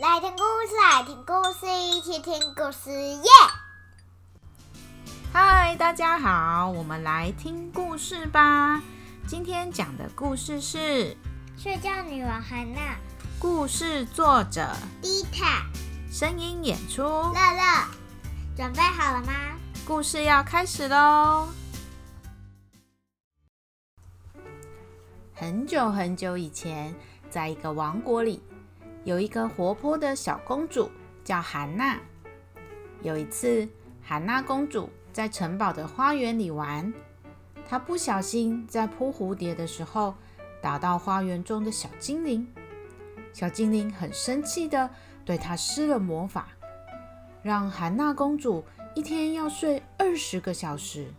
来听故事，来听故事，一起听故事耶！嗨，大家好，我们来听故事吧。今天讲的故事是《睡觉女王汉娜》，故事作者迪塔，声音演出乐乐。准备好了吗？故事要开始喽！很久很久以前，在一个王国里，有一个活泼的小公主，叫韩娜。有一次，韩娜公主在城堡的花园里玩，她不小心在扑蝴蝶的时候打到花园中的小精灵。小精灵很生气的对她施了魔法，让韩娜公主一天要睡二十个小时。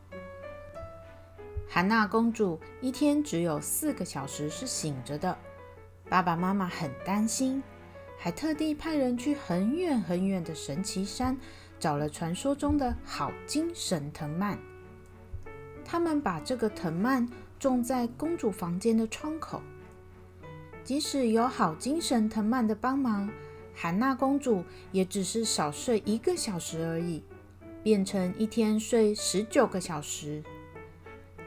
韩娜公主一天只有四个小时是醒着的，爸爸妈妈很担心，还特地派人去很远很远的神奇山找了传说中的好精神藤蔓。他们把这个藤蔓种在公主房间的窗口。即使有好精神藤蔓的帮忙，韩娜公主也只是少睡一个小时而已，变成一天睡十九个小时。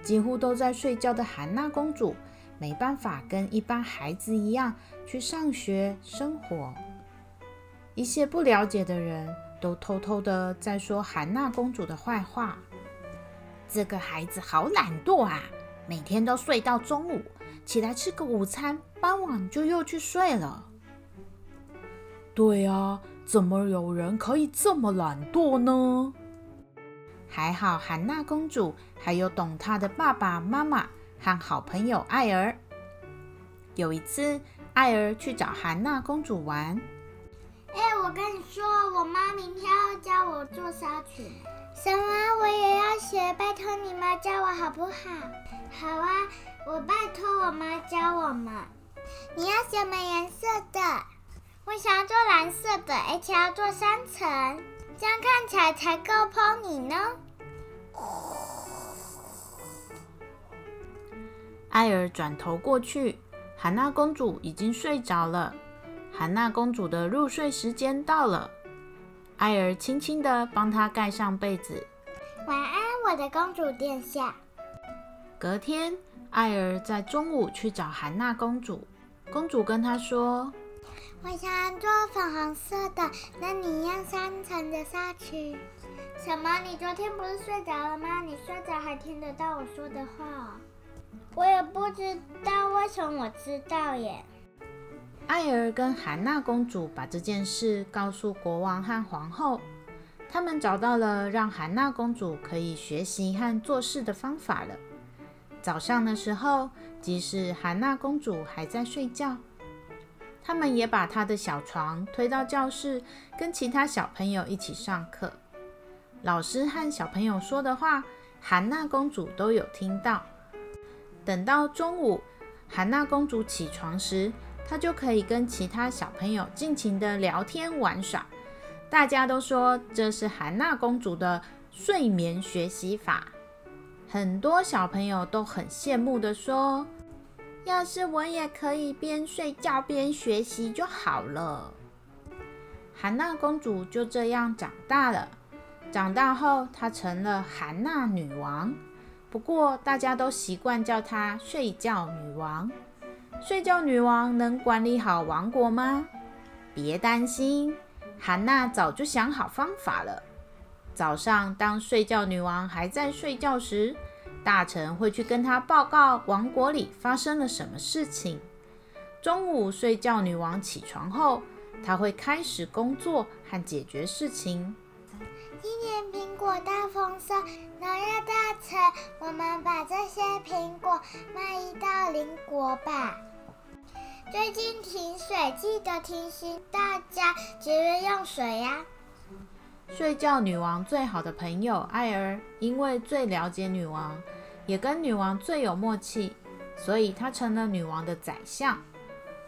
几乎都在睡觉的韩娜公主，没办法跟一般孩子一样去上学生活。一些不了解的人都偷偷的在说韩娜公主的坏话。这个孩子好懒惰啊，每天都睡到中午，起来吃个午餐，傍晚就又去睡了。对啊，怎么有人可以这么懒惰呢？还好，韩娜公主还有懂她的爸爸妈妈和好朋友艾儿。有一次，艾儿去找韩娜公主玩。哎，我跟你说，我妈明天要教我做纱裙。什么？我也要学？拜托你妈教我好不好？好啊，我拜托我妈教我们。你要什么颜色的？我想要做蓝色的，而且要做三层。这样看起来才够碰你呢。艾尔转头过去，韩娜公主已经睡着了。韩娜公主的入睡时间到了，艾尔轻轻地帮她盖上被子。晚安，我的公主殿下。隔天，艾尔在中午去找韩娜公主，公主跟她说。我想做粉红色的，那你要三层的纱裙。什么？你昨天不是睡着了吗？你睡着还听得到我说的话？我也不知道为什么我知道耶。艾尔跟韩娜公主把这件事告诉国王和皇后，他们找到了让韩娜公主可以学习和做事的方法了。早上的时候，即使韩娜公主还在睡觉。他们也把她的小床推到教室，跟其他小朋友一起上课。老师和小朋友说的话，韩娜公主都有听到。等到中午，韩娜公主起床时，她就可以跟其他小朋友尽情的聊天玩耍。大家都说这是韩娜公主的睡眠学习法。很多小朋友都很羡慕的说。要是我也可以边睡觉边学习就好了。韩娜公主就这样长大了。长大后，她成了韩娜女王。不过，大家都习惯叫她睡觉女王。睡觉女王能管理好王国吗？别担心，韩娜早就想好方法了。早上，当睡觉女王还在睡觉时，大臣会去跟她报告王国里发生了什么事情。中午睡觉女王起床后，她会开始工作和解决事情。今年苹果大丰收，农业大臣，我们把这些苹果卖到邻国吧。最近停水，记得提醒大家节约用水呀。睡觉女王最好的朋友艾儿，因为最了解女王，也跟女王最有默契，所以她成了女王的宰相。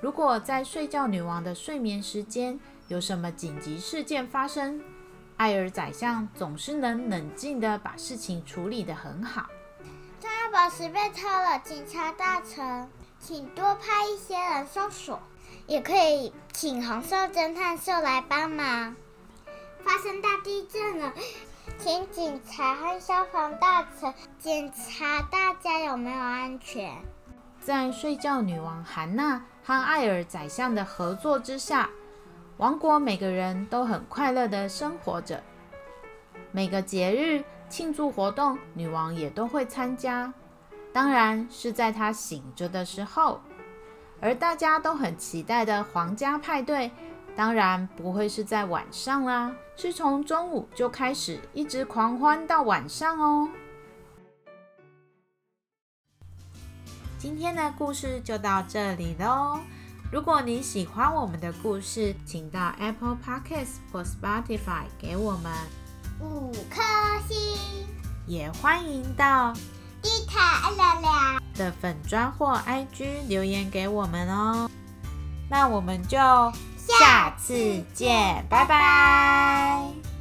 如果在睡觉女王的睡眠时间有什么紧急事件发生，艾尔宰相总是能冷静地把事情处理得很好。重要宝石被偷了，警察大臣，请多派一些人搜索。也可以请红色侦探社来帮忙。发生大地震了，请警察和消防大臣检查大家有没有安全。在睡觉女王韩娜和艾尔宰相的合作之下，王国每个人都很快乐的生活着。每个节日庆祝活动，女王也都会参加，当然是在她醒着的时候。而大家都很期待的皇家派对，当然不会是在晚上啦，是从中午就开始，一直狂欢到晚上哦。今天的故事就到这里喽。如果你喜欢我们的故事，请到 Apple Podcasts 或 Spotify 给我们五颗星，也欢迎到迪卡聊聊。的粉砖或 IG 留言给我们哦。那我们就下次见，拜拜。